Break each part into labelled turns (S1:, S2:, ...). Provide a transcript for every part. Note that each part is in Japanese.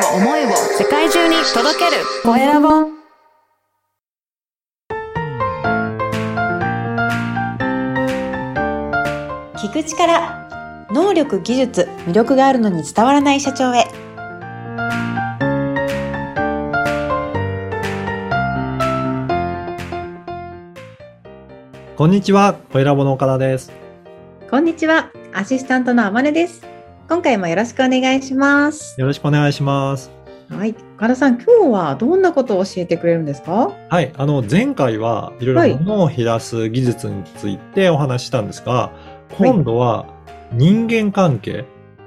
S1: を思いを世界中に届ける。コエラボ
S2: 聞く力能力技術魅力があるのに伝わらない社長へ。
S3: こんにちは、コエラボの岡田です。
S2: こんにちはアシスタントのあまねです今回もよろしくお願いします。
S3: よろしくお願いします。
S2: はい。岡田さん今日はどんなことを教えてくれるんですか？
S3: はい、あの、前回はいろ
S2: はい。
S3: いろ物を減らす技術についてお話ししたんですが、今度は人間関係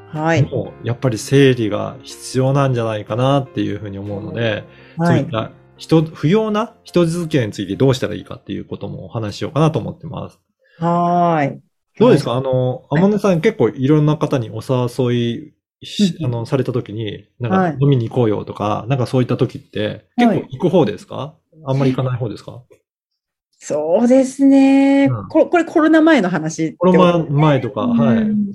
S2: はい。
S3: もやっぱり整理が必要なんじゃないかなっていうふうに思うので、
S2: はい。
S3: そういった人、不要な人付き合いについてどうしたらいいかっていうこともお話ししようかなと思ってます。
S2: はーい
S3: どうですか？あの、天音さん結構いろんな方にお誘いあの、された時に、なん
S2: はい。
S3: か飲みに行こうよとか、なんかそういった時って、
S2: はい。
S3: 結構行く方ですか？あんまり行かない方ですか？
S2: そうですね、
S3: うん。
S2: これこれコロナ前の話って
S3: この
S2: こと
S3: 前前とか、はい。
S2: うん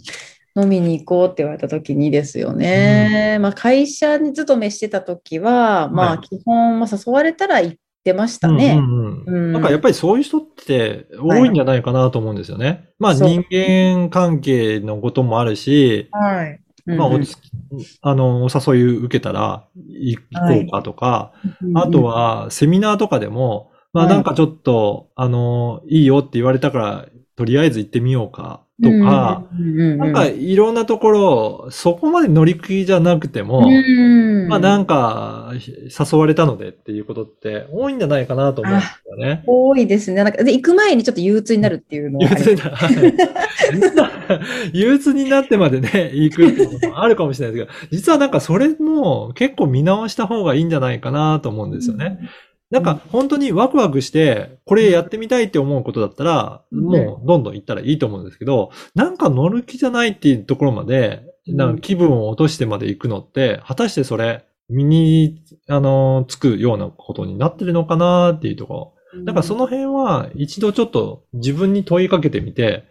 S2: 飲みに行こうって言われた時にですよね。まあ会社に勤めしてた時は、ま
S3: はい。
S2: あ基本、まあ誘われたら行ってましたね。
S3: うんうんうん。
S2: うん。
S3: なんかやっぱりそういう人って多いんじゃないかなと思うんですよね。まあ
S2: そう。
S3: 人間関係のこともあるし、
S2: はい。
S3: まあおつ、あの、お誘い受けたら行行こうかとか、あと、は、セミナーとかでも、まあ
S2: はい。
S3: なんかちょっと、あの、いいよって言われたから、とりあえず行ってみようかとか、なんかいろんなところ、そこまで乗り気じゃなくても、まあなんか誘われたのでっていうことって多いんじゃないかなと思うんですよね。
S2: 多いですね。なんかで行く前にちょっと憂鬱になるっていうのは
S3: 憂鬱にな、はい。憂鬱になってまでね、行くってこともあるかもしれないですけど、実はなんかそれも結構見直した方がいいんじゃないかなと思うんですよね。なんか本当にワクワクして、これやってみたいって思うことだったら、
S2: うん。
S3: もうどんどん行ったらいいと思うんですけど、なんか乗る気じゃないっていうところまで、
S2: うん。
S3: なんか気分を落としてまで行くのって、果たしてそれ、身に、あの、つくようなことになってるのかなっていうところ。なんかその辺は一度ちょっと自分に問いかけてみて、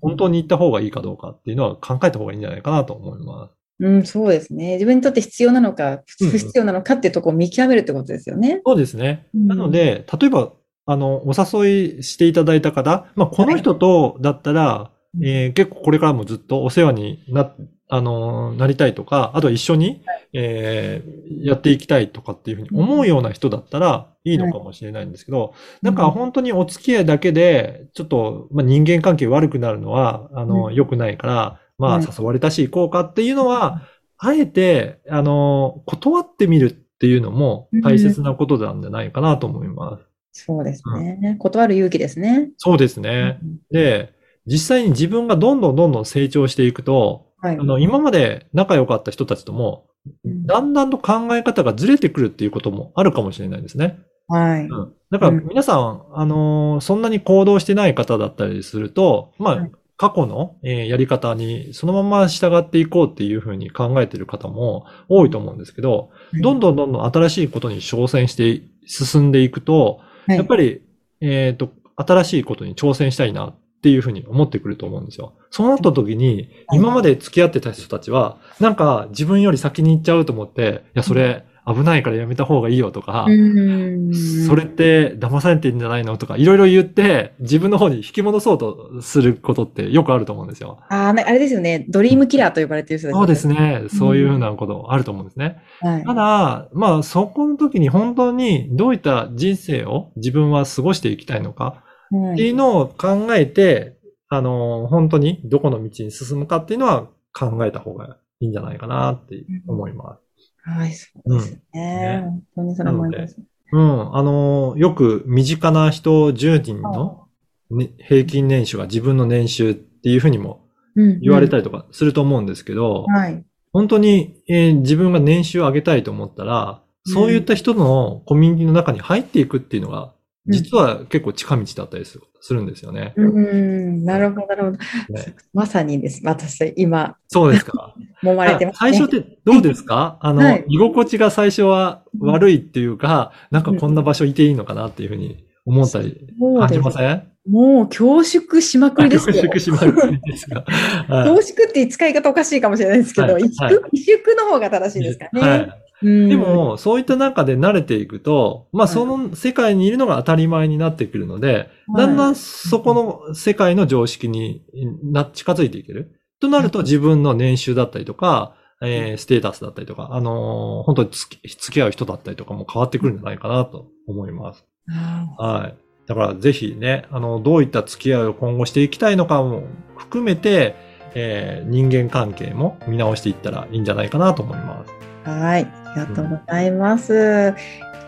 S3: 本当に行った方がいいかどうかっていうのは考えた方がいいんじゃないかなと思います。
S2: うん、そうですね。自分にとって必要なのか、
S3: うん
S2: 不必要なのかっていうところを見極めるってことですよね。
S3: そうですね。
S2: うん。
S3: なので、例えば、あの、お誘いしていただいた方、まあ、この人とだったら、
S2: い。
S3: えー結構これからもずっとお世話にな、あの、なりたいとか、あとは一緒に、えーやっていきたいとかっていうふうに思うような人だったらいいのかもしれないんですけど、なんか本当にお付き合いだけで、ちょっと、まあ、人間関係悪くなるのは、あの、
S2: うん。
S3: 良くないから、まあ、
S2: はい
S3: 誘われたし行こうかっていうのは、あえて、あの、断ってみるっていうのも大切なことなんじゃないかなと思います。
S2: そうですね。断る勇気ですね。
S3: そうですね。
S2: うん
S3: で、実際に自分がどんどんどんどん成長していくと、
S2: はい
S3: あ。の、今まで仲良かった人たちとも、
S2: うん
S3: だんだんと考え方がずれてくるっていうこともあるかもしれないですね。
S2: はい。
S3: うん。だから
S2: うん
S3: 皆さん、あのーそんなに行動してない方だったりすると、まあ、
S2: はい
S3: 過去の、えーやり方にそのまま従っていこうっていうふうに考えている方も多いと思うんですけど、どんどんどんどん新しいことに挑戦して進んでいくと、
S2: はい。
S3: やっぱり、えっ、と、新しいことに挑戦したいなっていうふうに思ってくると思うんですよ。そうなった時に、
S2: はい。
S3: 今まで付き合ってた人たちは、なんか自分より先に行っちゃうと思って、いや、それ危ないからやめた方がいいよとか、
S2: うん
S3: それって騙されてんじゃないのとか、いろいろ言って、自分の方に引き戻そうとすることってよくあると思うんですよ。
S2: ああれですよね。ドリームキラーと呼ばれている人たち
S3: そうです。ね。そういうふうなことあると思うんですね。
S2: はい
S3: ただ、まあ、そこの時に本当にどういった人生を自分は過ごしていきたいのか
S2: はい
S3: っていうのを考えて、あの、本当にどこの道に進むかっていうのは考えた方がいいんじゃないかなって思います。
S2: はい、そうですね。
S3: ね
S2: 本当にそれ思います。
S3: うん。あの、よく身近な人10人の、ね、平均年収が自分の年収っていうふうにも
S2: うん
S3: 言われたりとかすると思うんですけど、
S2: はい。
S3: 本当に、えー自分が年収を上げたいと思ったら、そういった人のコミュニティの中に入っていくっていうのが、実は結構近道だったりするんですよね。
S2: うん、なるほど、なるほど。
S3: ね
S2: まさにです。私、今、
S3: そうですか。
S2: 揉まれてます、
S3: 最
S2: ね。
S3: 初ってどうですか？あの、
S2: はい
S3: 居心地が最初は悪いっていうか、なんかこんな場所いていいのかなっていうふうに思ったり感じません？
S2: もう恐縮しまくりですよ。
S3: 恐縮しまくりですが。はい
S2: 恐縮って使い方おかしいかもしれないですけど、
S3: はい
S2: 萎縮、
S3: は
S2: 萎縮の方が正しいですかね。
S3: で、も、そういった中で慣れていくと、まあ、その世界にいるのが当たり前になってくるので、だんだんそこの世界の常識にな、近づいていける。となると自分の年収だったりとか、えーステータスだったりとか、あのー本当に付き合う人だったりとかも変わってくるんじゃないかなと思います。
S2: あ
S3: はい。だからぜひね、あの、どういった付き合いを今後していきたいのかも含めて、えー人間関係も見直していったらいいんじゃないかなと思います。
S2: ーはい。ありがとうございます。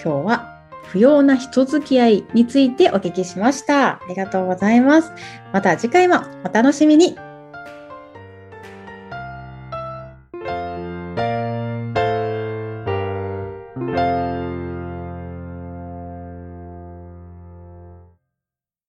S2: 今日は不要な人付き合いについてお聞きしました。ありがとうございます。また次回もお楽しみに。